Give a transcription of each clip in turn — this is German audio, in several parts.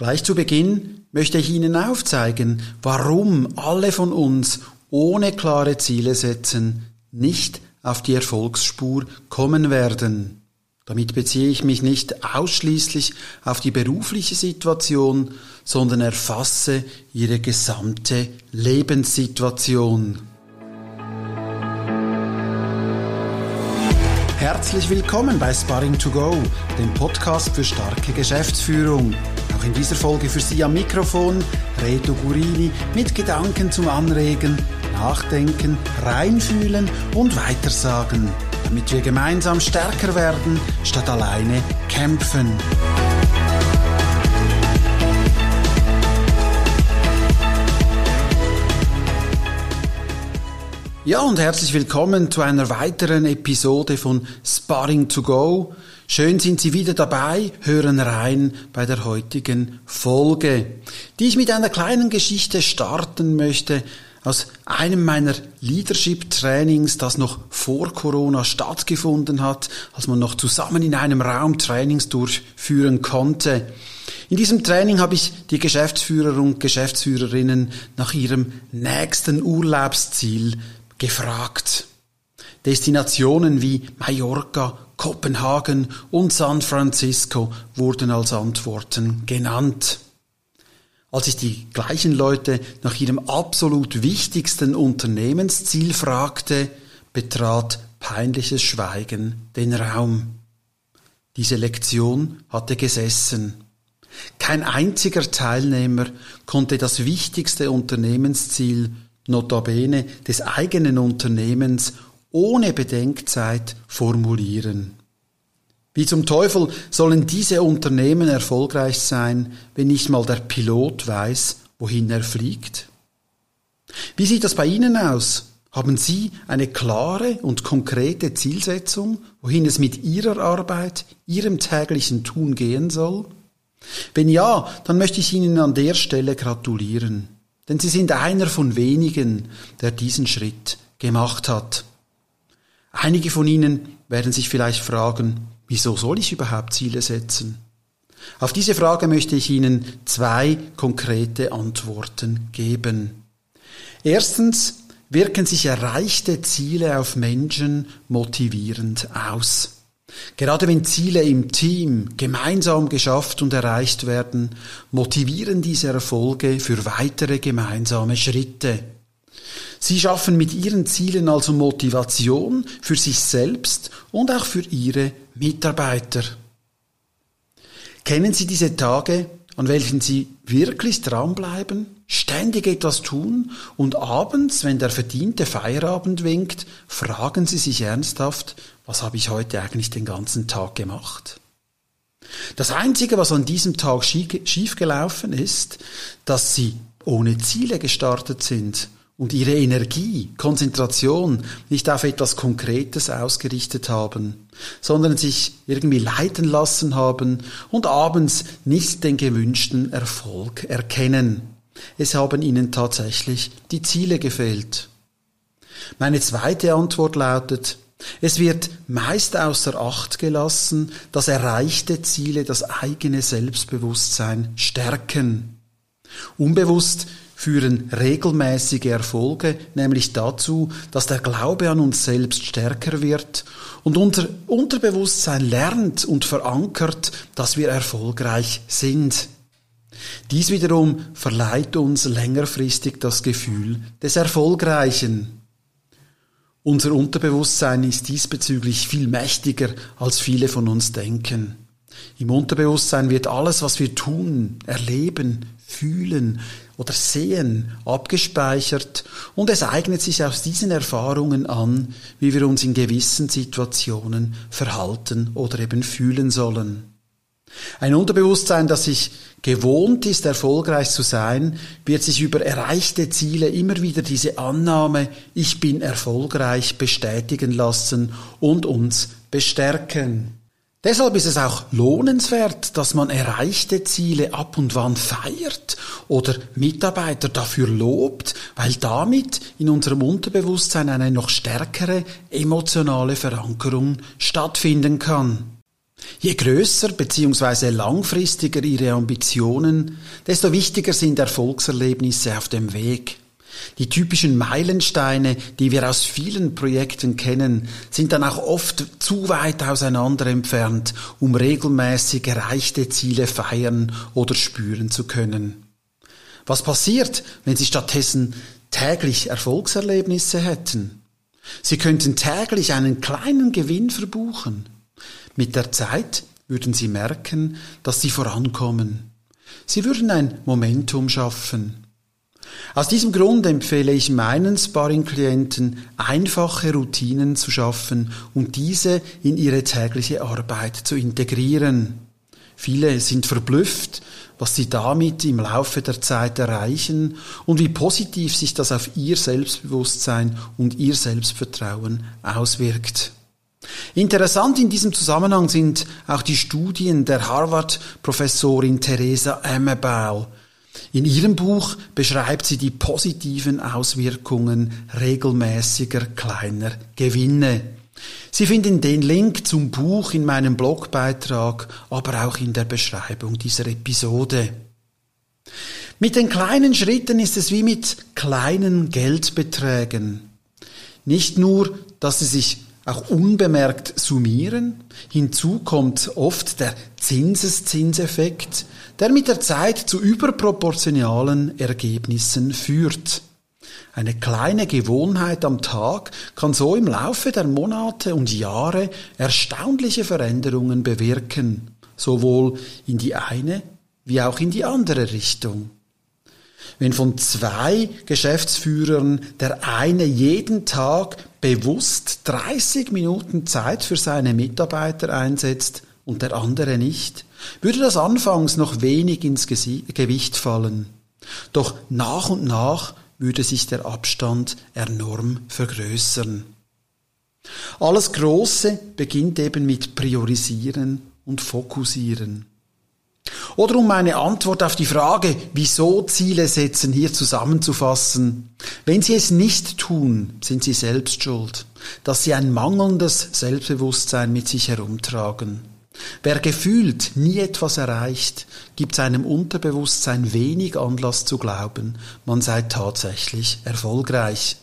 Gleich zu Beginn möchte ich Ihnen aufzeigen, warum alle von uns ohne klare Ziele setzen nicht auf die Erfolgsspur kommen werden. Damit beziehe ich mich nicht ausschließlich auf die berufliche Situation, sondern erfasse Ihre gesamte Lebenssituation. Herzlich willkommen bei Sparring to Go, dem Podcast für starke Geschäftsführung. Auch in dieser Folge für Sie am Mikrofon Reto Gurini mit Gedanken zum Anregen, Nachdenken, Reinfühlen und Weitersagen, damit wir gemeinsam stärker werden, statt alleine kämpfen. Ja, und herzlich willkommen zu einer weiteren Episode von Sparring to Go. Schön sind Sie wieder dabei, hören rein bei der heutigen Folge, die ich mit einer kleinen Geschichte starten möchte aus einem meiner Leadership-Trainings, das noch vor Corona stattgefunden hat, als man noch zusammen in einem Raum Trainings durchführen konnte. In diesem Training habe ich die Geschäftsführer und Geschäftsführerinnen nach ihrem nächsten Urlaubsziel gefragt. Destinationen wie Mallorca, Kopenhagen und San Francisco wurden als Antworten genannt. Als ich die gleichen Leute nach ihrem absolut wichtigsten Unternehmensziel fragte, betrat peinliches Schweigen den Raum. Diese Lektion hatte gesessen. Kein einziger Teilnehmer konnte das wichtigste Unternehmensziel notabene des eigenen Unternehmens ohne Bedenkzeit formulieren. Wie zum Teufel sollen diese Unternehmen erfolgreich sein, wenn nicht mal der Pilot weiß, wohin er fliegt? Wie sieht das bei Ihnen aus? Haben Sie eine klare und konkrete Zielsetzung, wohin es mit Ihrer Arbeit, Ihrem täglichen Tun gehen soll? Wenn ja, dann möchte ich Ihnen an der Stelle gratulieren. Denn sie sind einer von wenigen, der diesen Schritt gemacht hat. Einige von Ihnen werden sich vielleicht fragen, wieso soll ich überhaupt Ziele setzen? Auf diese Frage möchte ich Ihnen zwei konkrete Antworten geben. Erstens wirken sich erreichte Ziele auf Menschen motivierend aus. Gerade wenn Ziele im Team gemeinsam geschafft und erreicht werden, motivieren diese Erfolge für weitere gemeinsame Schritte. Sie schaffen mit ihren Zielen also Motivation für sich selbst und auch für ihre Mitarbeiter. Kennen Sie diese Tage, an welchen Sie wirklich dranbleiben, ständig etwas tun und abends, wenn der verdiente Feierabend winkt, fragen Sie sich ernsthaft, was habe ich heute eigentlich den ganzen Tag gemacht? Das Einzige, was an diesem Tag schiefgelaufen ist, dass Sie ohne Ziele gestartet sind und ihre Energie, Konzentration nicht auf etwas Konkretes ausgerichtet haben, sondern sich irgendwie leiten lassen haben und abends nicht den gewünschten Erfolg erkennen. Es haben ihnen tatsächlich die Ziele gefehlt. Meine zweite Antwort lautet, es wird meist außer Acht gelassen, dass erreichte Ziele das eigene Selbstbewusstsein stärken. Unbewusst führen regelmäßige Erfolge nämlich dazu, dass der Glaube an uns selbst stärker wird und unser Unterbewusstsein lernt und verankert, dass wir erfolgreich sind. Dies wiederum verleiht uns längerfristig das Gefühl des Erfolgreichen. Unser Unterbewusstsein ist diesbezüglich viel mächtiger, als viele von uns denken. Im Unterbewusstsein wird alles, was wir tun, erleben, fühlen oder sehen, abgespeichert und es eignet sich aus diesen Erfahrungen an, wie wir uns in gewissen Situationen verhalten oder eben fühlen sollen. Ein Unterbewusstsein, das sich gewohnt ist, erfolgreich zu sein, wird sich über erreichte Ziele immer wieder diese Annahme, ich bin erfolgreich, bestätigen lassen und uns bestärken. Deshalb ist es auch lohnenswert, dass man erreichte Ziele ab und wann feiert oder Mitarbeiter dafür lobt, weil damit in unserem Unterbewusstsein eine noch stärkere emotionale Verankerung stattfinden kann. Je größer bzw. langfristiger Ihre Ambitionen, desto wichtiger sind Erfolgserlebnisse auf dem Weg. Die typischen Meilensteine, die wir aus vielen Projekten kennen, sind dann auch oft zu weit auseinander entfernt, um regelmäßig erreichte Ziele feiern oder spüren zu können. Was passiert, wenn Sie stattdessen täglich Erfolgserlebnisse hätten? Sie könnten täglich einen kleinen Gewinn verbuchen. Mit der Zeit würden Sie merken, dass Sie vorankommen. Sie würden ein Momentum schaffen. Aus diesem Grund empfehle ich meinen Sparring-Klienten, einfache Routinen zu schaffen und diese in ihre tägliche Arbeit zu integrieren. Viele sind verblüfft, was sie damit im Laufe der Zeit erreichen und wie positiv sich das auf ihr Selbstbewusstsein und ihr Selbstvertrauen auswirkt. Interessant in diesem Zusammenhang sind auch die Studien der Harvard-Professorin Theresa Amabile, in ihrem Buch beschreibt sie die positiven Auswirkungen regelmäßiger kleiner Gewinne. Sie finden den Link zum Buch in meinem Blogbeitrag, aber auch in der Beschreibung dieser Episode. Mit den kleinen Schritten ist es wie mit kleinen Geldbeträgen. Nicht nur, dass sie sich auch unbemerkt summieren. Hinzu kommt oft der Zinseszinseffekt, der mit der Zeit zu überproportionalen Ergebnissen führt. Eine kleine Gewohnheit am Tag kann so im Laufe der Monate und Jahre erstaunliche Veränderungen bewirken, sowohl in die eine wie auch in die andere Richtung. Wenn von zwei Geschäftsführern der eine jeden Tag bewusst 30 Minuten Zeit für seine Mitarbeiter einsetzt und der andere nicht, würde das anfangs noch wenig ins Gewicht fallen. Doch nach und nach würde sich der Abstand enorm vergrößern. Alles Große beginnt eben mit Priorisieren und Fokussieren. Oder um eine Antwort auf die Frage, wieso Ziele setzen, hier zusammenzufassen. Wenn Sie es nicht tun, sind Sie selbst schuld, dass Sie ein mangelndes Selbstbewusstsein mit sich herumtragen. Wer gefühlt nie etwas erreicht, gibt seinem Unterbewusstsein wenig Anlass zu glauben, man sei tatsächlich erfolgreich.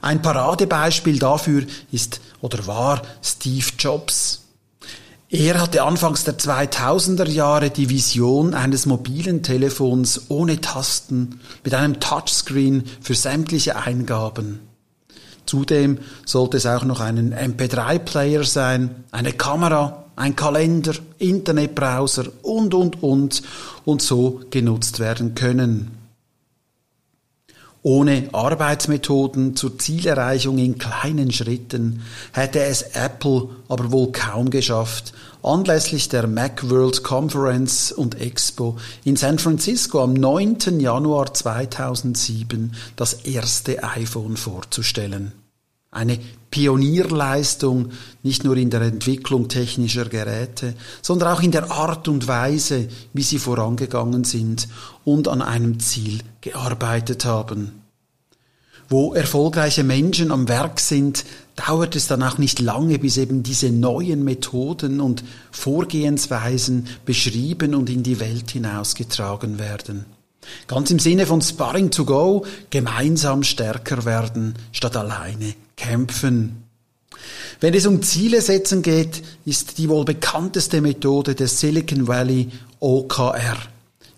Ein Paradebeispiel dafür ist oder war Steve Jobs. Er hatte anfangs der 2000er Jahre die Vision eines mobilen Telefons ohne Tasten mit einem Touchscreen für sämtliche Eingaben. Zudem sollte es auch noch einen MP3-Player sein, eine Kamera, ein Kalender, Internetbrowser und, und, und und so genutzt werden können. Ohne Arbeitsmethoden zur Zielerreichung in kleinen Schritten hätte es Apple aber wohl kaum geschafft, anlässlich der Macworld Conference und Expo in San Francisco am 9. Januar 2007 das erste iPhone vorzustellen. Eine Pionierleistung nicht nur in der Entwicklung technischer Geräte, sondern auch in der Art und Weise, wie sie vorangegangen sind und an einem Ziel gearbeitet haben. Wo erfolgreiche Menschen am Werk sind, dauert es dann auch nicht lange, bis eben diese neuen Methoden und Vorgehensweisen beschrieben und in die Welt hinausgetragen werden. Ganz im Sinne von Sparring to Go, gemeinsam stärker werden, statt alleine kämpfen. Wenn es um Ziele setzen geht, ist die wohl bekannteste Methode des Silicon Valley OKR.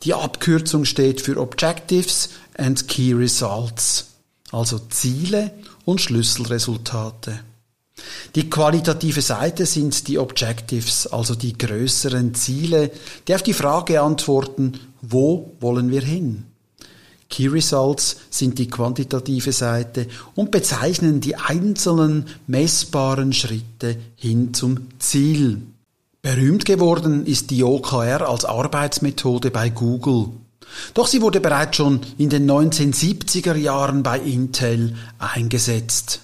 Die Abkürzung steht für Objectives and Key Results, also Ziele und Schlüsselresultate. Die qualitative Seite sind die Objectives, also die größeren Ziele, die auf die Frage antworten, wo wollen wir hin? Key Results sind die quantitative Seite und bezeichnen die einzelnen messbaren Schritte hin zum Ziel. Berühmt geworden ist die OKR als Arbeitsmethode bei Google. Doch sie wurde bereits schon in den 1970er Jahren bei Intel eingesetzt.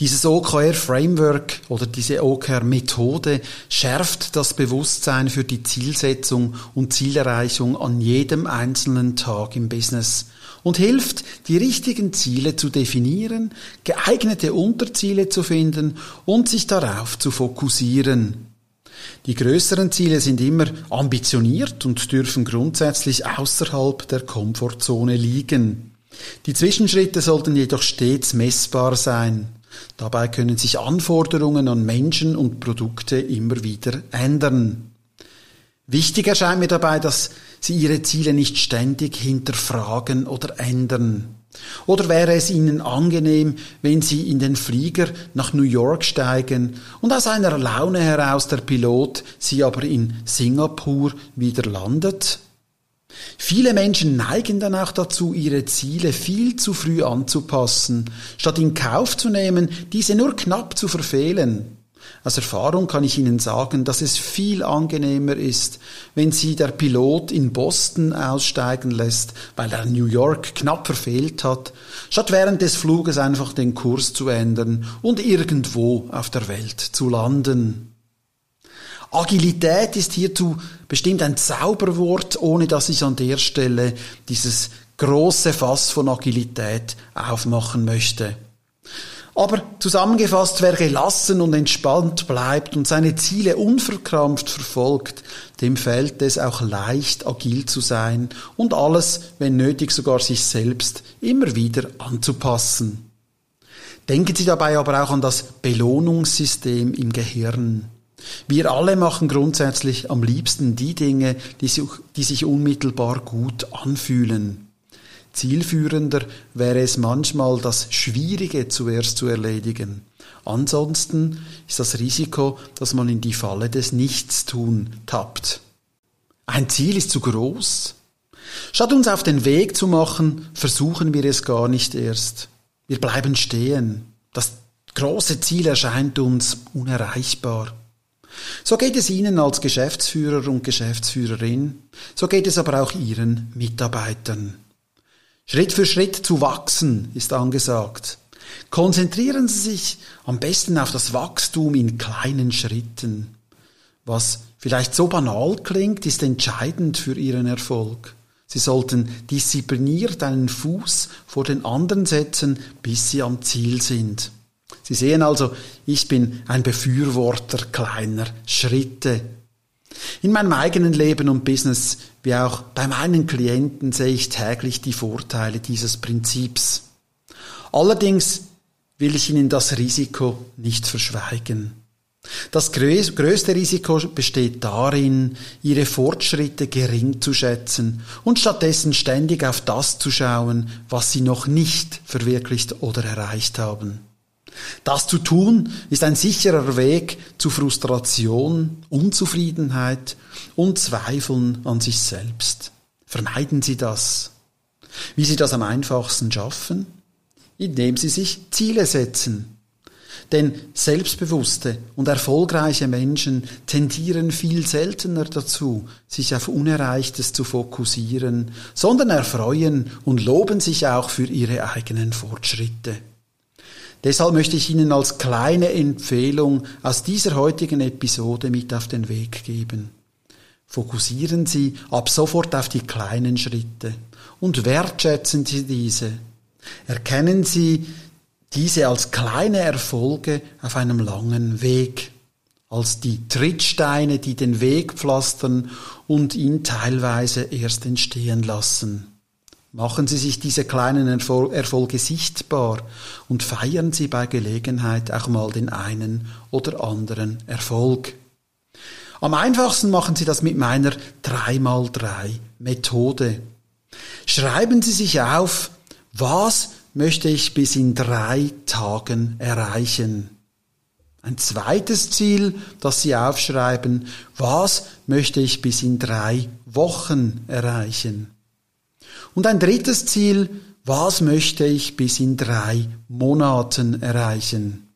Dieses OKR-Framework oder diese OKR-Methode schärft das Bewusstsein für die Zielsetzung und Zielerreichung an jedem einzelnen Tag im Business und hilft, die richtigen Ziele zu definieren, geeignete Unterziele zu finden und sich darauf zu fokussieren. Die größeren Ziele sind immer ambitioniert und dürfen grundsätzlich außerhalb der Komfortzone liegen. Die Zwischenschritte sollten jedoch stets messbar sein. Dabei können sich Anforderungen an Menschen und Produkte immer wieder ändern. Wichtig erscheint mir dabei, dass Sie Ihre Ziele nicht ständig hinterfragen oder ändern. Oder wäre es Ihnen angenehm, wenn Sie in den Flieger nach New York steigen und aus einer Laune heraus der Pilot Sie aber in Singapur wieder landet? Viele Menschen neigen dann auch dazu, ihre Ziele viel zu früh anzupassen, statt in Kauf zu nehmen, diese nur knapp zu verfehlen. Aus Erfahrung kann ich Ihnen sagen, dass es viel angenehmer ist, wenn Sie der Pilot in Boston aussteigen lässt, weil er New York knapp verfehlt hat, statt während des Fluges einfach den Kurs zu ändern und irgendwo auf der Welt zu landen. Agilität ist hierzu bestimmt ein Zauberwort, ohne dass ich an der Stelle dieses große Fass von Agilität aufmachen möchte. Aber zusammengefasst, wer gelassen und entspannt bleibt und seine Ziele unverkrampft verfolgt, dem fällt es auch leicht, agil zu sein und alles, wenn nötig sogar sich selbst, immer wieder anzupassen. Denken Sie dabei aber auch an das Belohnungssystem im Gehirn. Wir alle machen grundsätzlich am liebsten die Dinge, die sich, die sich unmittelbar gut anfühlen. Zielführender wäre es manchmal, das Schwierige zuerst zu erledigen. Ansonsten ist das Risiko, dass man in die Falle des Nichtstun tappt. Ein Ziel ist zu groß. Statt uns auf den Weg zu machen, versuchen wir es gar nicht erst. Wir bleiben stehen. Das große Ziel erscheint uns unerreichbar. So geht es Ihnen als Geschäftsführer und Geschäftsführerin, so geht es aber auch Ihren Mitarbeitern. Schritt für Schritt zu wachsen ist angesagt. Konzentrieren Sie sich am besten auf das Wachstum in kleinen Schritten. Was vielleicht so banal klingt, ist entscheidend für Ihren Erfolg. Sie sollten diszipliniert einen Fuß vor den anderen setzen, bis Sie am Ziel sind. Sie sehen also, ich bin ein Befürworter kleiner Schritte. In meinem eigenen Leben und Business, wie auch bei meinen Klienten, sehe ich täglich die Vorteile dieses Prinzips. Allerdings will ich Ihnen das Risiko nicht verschweigen. Das größte Risiko besteht darin, Ihre Fortschritte gering zu schätzen und stattdessen ständig auf das zu schauen, was Sie noch nicht verwirklicht oder erreicht haben. Das zu tun ist ein sicherer Weg zu Frustration, Unzufriedenheit und Zweifeln an sich selbst. Vermeiden Sie das. Wie Sie das am einfachsten schaffen? Indem Sie sich Ziele setzen. Denn selbstbewusste und erfolgreiche Menschen tendieren viel seltener dazu, sich auf Unerreichtes zu fokussieren, sondern erfreuen und loben sich auch für ihre eigenen Fortschritte. Deshalb möchte ich Ihnen als kleine Empfehlung aus dieser heutigen Episode mit auf den Weg geben. Fokussieren Sie ab sofort auf die kleinen Schritte und wertschätzen Sie diese. Erkennen Sie diese als kleine Erfolge auf einem langen Weg, als die Trittsteine, die den Weg pflastern und ihn teilweise erst entstehen lassen. Machen Sie sich diese kleinen Erfolge sichtbar und feiern Sie bei Gelegenheit auch mal den einen oder anderen Erfolg. Am einfachsten machen Sie das mit meiner 3x3 Methode. Schreiben Sie sich auf, was möchte ich bis in drei Tagen erreichen. Ein zweites Ziel, das Sie aufschreiben, was möchte ich bis in drei Wochen erreichen. Und ein drittes Ziel, was möchte ich bis in drei Monaten erreichen?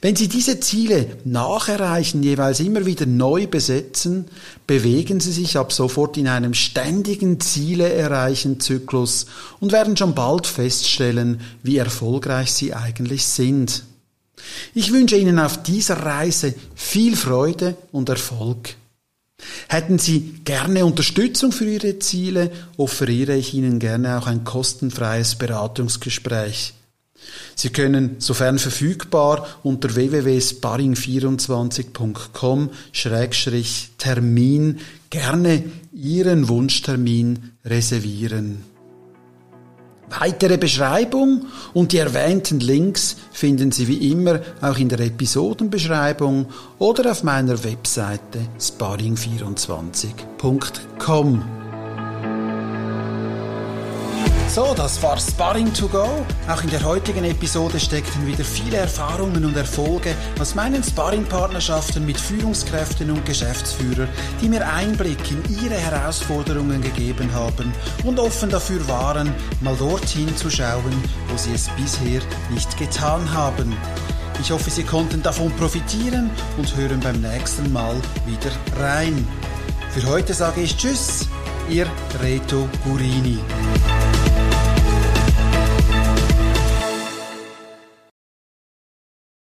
Wenn Sie diese Ziele nacherreichen, jeweils immer wieder neu besetzen, bewegen Sie sich ab sofort in einem ständigen Ziele erreichen Zyklus und werden schon bald feststellen, wie erfolgreich Sie eigentlich sind. Ich wünsche Ihnen auf dieser Reise viel Freude und Erfolg. Hätten Sie gerne Unterstützung für Ihre Ziele, offeriere ich Ihnen gerne auch ein kostenfreies Beratungsgespräch. Sie können, sofern verfügbar, unter www.sparring24.com-termin gerne Ihren Wunschtermin reservieren. Weitere Beschreibung und die erwähnten Links finden Sie wie immer auch in der Episodenbeschreibung oder auf meiner Webseite sparring24.com. So, das war Sparring to Go. Auch in der heutigen Episode steckten wieder viele Erfahrungen und Erfolge aus meinen Sparringpartnerschaften mit Führungskräften und Geschäftsführern, die mir Einblick in ihre Herausforderungen gegeben haben und offen dafür waren, mal dorthin zu schauen, wo sie es bisher nicht getan haben. Ich hoffe, Sie konnten davon profitieren und hören beim nächsten Mal wieder rein. Für heute sage ich Tschüss, Ihr Reto Gurini.